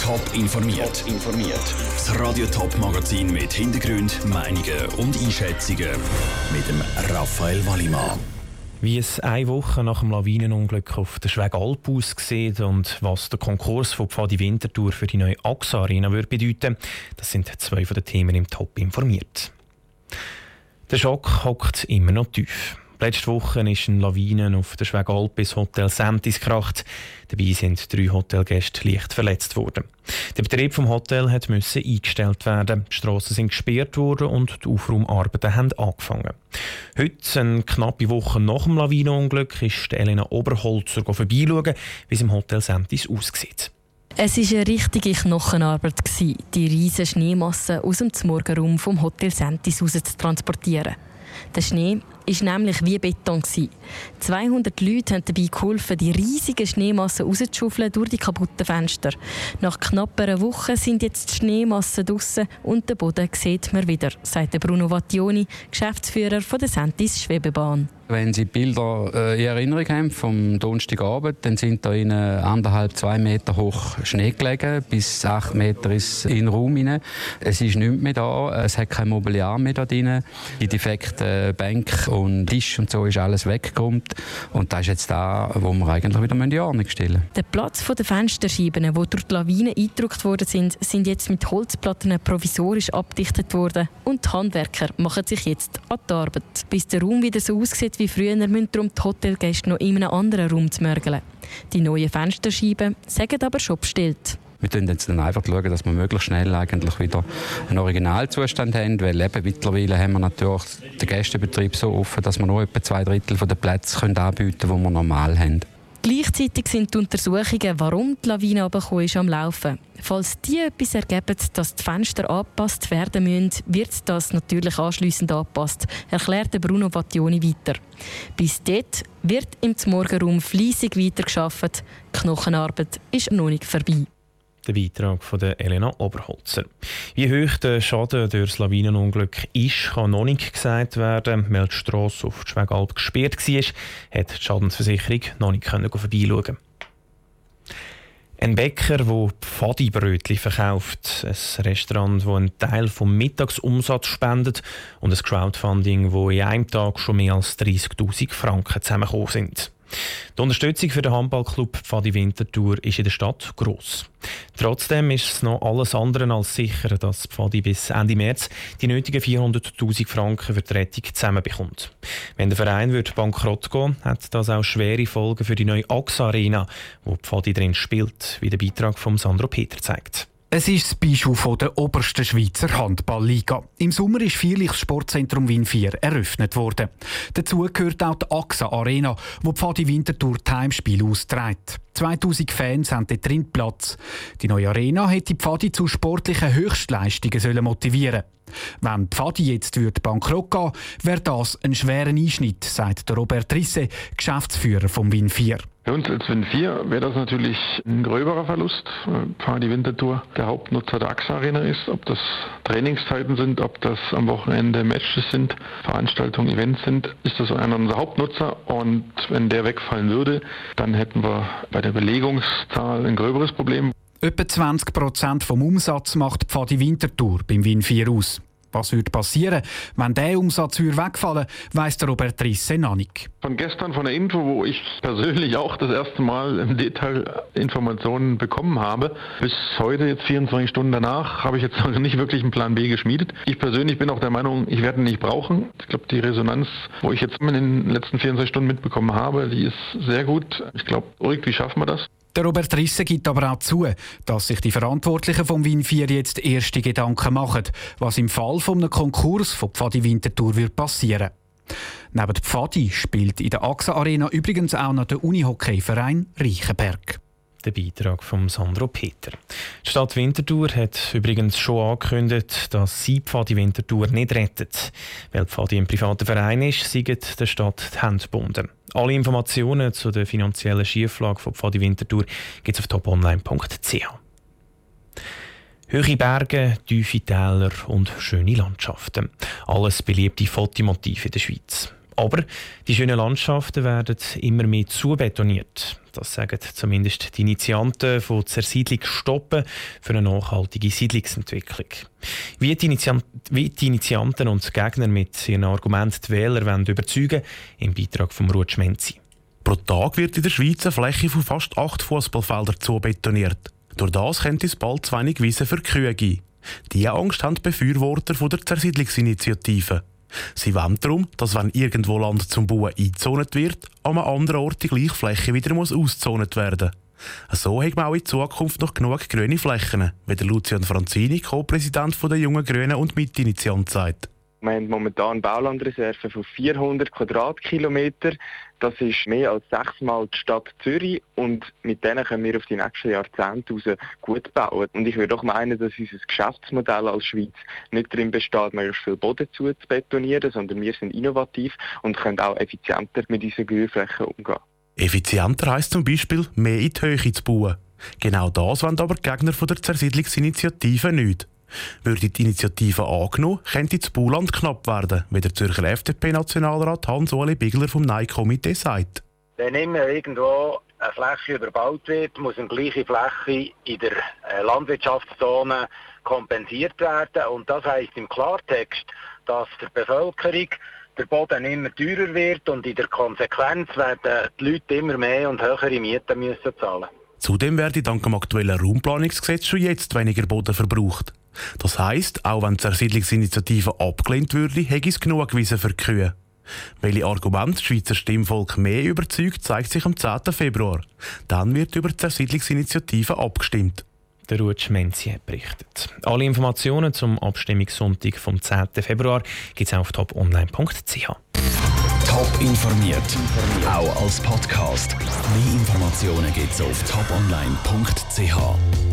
Top informiert. informiert. Das Radio Top Magazin mit Hintergrund, Meinungen und Einschätzungen mit dem Raphael Wallimann. Wie es eine Woche nach dem Lawinenunglück auf der Schwegalp aussieht und was der Konkurs von Pfadi Winterthur für die neue AXA Arena würde bedeuten, das sind zwei von den Themen im Top informiert. Der Schock hockt immer noch tief. Letzte Woche ist eine Lawine auf der Schwegalp bis Hotel Sentis gekracht. Dabei sind drei Hotelgäste leicht verletzt worden. Der Betrieb vom Hotel hat müssen eingestellt werden. Die Strassen sind gesperrt worden und die Aufraumarbeiten haben angefangen. Heute, eine knappe Woche nach dem Lawinenunglück, ist Elena Oberholzer vorbeischauen, wie es im Hotel Sentis aussieht. Es war eine richtige Knochenarbeit, die riesige Schneemasse aus dem Morgenraum vom Hotel Sentis raus zu transportieren. Der Schnee war nämlich wie Beton. 200 Leute haben dabei geholfen, die riesigen Schneemassen rauszuschaufeln durch die kaputten Fenster. Nach knapp einer Woche sind jetzt die Schneemassen draussen und den Boden sieht man wieder, sagt Bruno Vattioni, Geschäftsführer der Sentis Schwebebahn. Wenn Sie Bilder äh, in Erinnerung haben vom Donnerstagabend, dann sind da in anderthalb, zwei Meter hoch Schnee gelegen, bis acht Meter ist in den Raum hinein. Es ist nichts mehr da, es hat kein Mobiliar mehr da drin. Die defekten Bank und Tisch und so ist alles weggeräumt. Und das ist jetzt da, wo wir eigentlich wieder in Ordnung stellen müssen. Der Platz der Fensterscheiben, die durch die Lawine eingedrückt worden sind, sind jetzt mit Holzplatten provisorisch abdichtet worden. Und die Handwerker machen sich jetzt an die Arbeit. Bis der Raum wieder so aussieht wie früher, müssen darum die Hotelgäste noch in einem anderen Raum zu. Die neuen Fensterscheiben sagen aber schon bestellt. Wir schauen jetzt dann einfach, dass wir möglichst schnell eigentlich wieder einen Originalzustand haben, weil eben mittlerweile haben wir natürlich den Gästebetrieb so offen, dass wir nur etwa zwei Drittel der Plätze anbieten können, die wir normal haben. Gleichzeitig sind die Untersuchungen, warum die Lawine abgekommen ist, am Laufen. Falls die etwas ergeben, dass die Fenster angepasst werden müssen, wird das natürlich anschliessend angepasst, erklärte Bruno Vattioni weiter. Bis dort wird im Morgenraum fleissig weitergearbeitet. Die Knochenarbeit ist noch nicht vorbei. Der Beitrag von Elena Oberholzer. Wie hoch der Schaden durch das Lawinenunglück ist, kann noch nicht gesagt werden. Weil die Strasse auf die Schwegalp gesperrt war, hat die Schadensversicherung noch nicht vorbeischauen ein Bäcker, der Pfadibrötchen verkauft, ein Restaurant, das einen Teil vom Mittagsumsatz spendet und ein Crowdfunding, wo in einem Tag schon mehr als 30.000 Franken zusammengekommen sind. Die Unterstützung für den Handballclub Pfadi Winterthur ist in der Stadt gross. Trotzdem ist es noch alles andere als sicher, dass Pfadi bis Ende März die nötigen 400.000 Franken für die Rettung zusammenbekommt. Wenn der Verein wird bankrott gehen hat das auch schwere Folgen für die neue AXA Arena, wo Pfadi drin spielt, wie der Beitrag von Sandro Peter zeigt. Es ist das Beispiel von der obersten Schweizer Handballliga. Im Sommer ist Vierlichs Sportzentrum Wien 4 eröffnet worden. Dazu gehört auch die AXA Arena, wo Pfadi Winterthur Timespiel austrägt. 2000 Fans haben dort drin Platz. Die neue Arena hätte Pfadi zu sportlichen Höchstleistungen motivieren Wenn Pfadi jetzt bankrott gehen wäre das ein schwerer Einschnitt, sagt Robert Risse, Geschäftsführer vom Wien 4. Für uns als Win 4 wäre das natürlich ein gröberer Verlust. Pfadi Winterthur der Hauptnutzer der AXA Arena ist. Ob das Trainingszeiten sind, ob das am Wochenende Matches sind, Veranstaltungen, Events sind, ist das einer unserer Hauptnutzer. Und wenn der wegfallen würde, dann hätten wir bei der Belegungszahl ein gröberes Problem. Etwa 20 Prozent vom Umsatz macht Pfadi Winterthur beim Win 4 aus. Was würde passieren, wenn der Umsatz wegfallen weiss der Robert Risse noch nicht. Von gestern von der Info, wo ich persönlich auch das erste Mal im Detail Informationen bekommen habe, bis heute, jetzt 24 Stunden danach, habe ich jetzt noch nicht wirklich einen Plan B geschmiedet. Ich persönlich bin auch der Meinung, ich werde ihn nicht brauchen. Ich glaube, die Resonanz, wo ich jetzt in den letzten 24 Stunden mitbekommen habe, die ist sehr gut. Ich glaube, irgendwie schaffen wir das. Der Robert Risse gibt aber auch zu, dass sich die Verantwortlichen vom Wien 4 jetzt erste Gedanken machen, was im Fall von einem Konkurs von Pfadi Winterthur wird passieren. Neben Pfadi spielt in der AXA Arena übrigens auch noch der Unihockeyverein Reichenberg. Der Beitrag von Sandro Peter. Die Stadt Winterthur hat übrigens schon angekündigt, dass sie Pfadi Winterthur nicht rettet. Weil Pfadi ein privater Verein ist, sind der Stadt die Hände gebunden. Alle Informationen zu der finanziellen Schieflage von Pfadi Winterthur gibt es auf toponline.ch. Höhe Berge, tiefe Täler und schöne Landschaften. Alles beliebte Fotomotive in der Schweiz. Aber die schönen Landschaften werden immer mehr zubetoniert. Das sagen zumindest die Initianten von Zersiedlung stoppen für eine nachhaltige Siedlungsentwicklung. Wie die, Initianten, wie die Initianten und Gegner mit ihren Argumenten die Wähler wollen überzeugen im Beitrag von Ruth Schmenzi. Pro Tag wird in der Schweiz eine Fläche von fast acht Fußballfeldern zubetoniert. Durch das könnte es bald zu wenig Wiese für Kühe geben. Diese Angst haben die Befürworter von der Zersiedlungsinitiative. Sie wollen darum, dass wenn irgendwo Land zum Bauen eingezont wird, an einem anderen Ort die gleiche Fläche wieder muss auszont werden so hat man auch in Zukunft noch genug grüne Flächen, wie der Lucian Franzini, Co-Präsident der Jungen Grünen und Mitinitiant sagt. Wir haben momentan Baulandreserven von 400 Quadratkilometer. Das ist mehr als sechsmal die Stadt Zürich und mit denen können wir auf die nächsten Jahrzehnte gut bauen. Und ich würde auch meinen, dass unser Geschäftsmodell als Schweiz nicht darin besteht, möglichst viel Boden zu betonieren, sondern wir sind innovativ und können auch effizienter mit unseren Grünflächen umgehen. Effizienter heisst zum Beispiel, mehr in die Höhe zu bauen. Genau das wollen aber die Gegner von der Zersiedlungsinitiative nicht. Würde die Initiative angenommen, könnte das Bauland knapp werden, wie der Zürcher FDP-Nationalrat Hans-Oli Bigler vom Nein-Komitee sagt. Wenn immer irgendwo eine Fläche überbaut wird, muss eine gleiche Fläche in der äh, Landwirtschaftszone kompensiert werden. Und das heißt im Klartext, dass der Bevölkerung der Boden immer teurer wird und in der Konsequenz werden die Leute immer mehr und höhere Mieten müssen zahlen. Zudem werde dank dem aktuellen Raumplanungsgesetz schon jetzt weniger Boden verbraucht. Das heisst, auch wenn die Zersiedlungsinitiative abgelehnt würde, hätte es genug Wiesen für die Kühe. Welche Argumente das Schweizer Stimmvolk mehr überzeugt, zeigt sich am 10. Februar. Dann wird über die Zersiedlungsinitiative abgestimmt. Der Ruth Schmenzi berichtet. Alle Informationen zum Abstimmungssonntag vom 10. Februar gibt es auf toponline.ch. Top informiert, auch als Podcast. Mehr Informationen gibt es auf toponline.ch.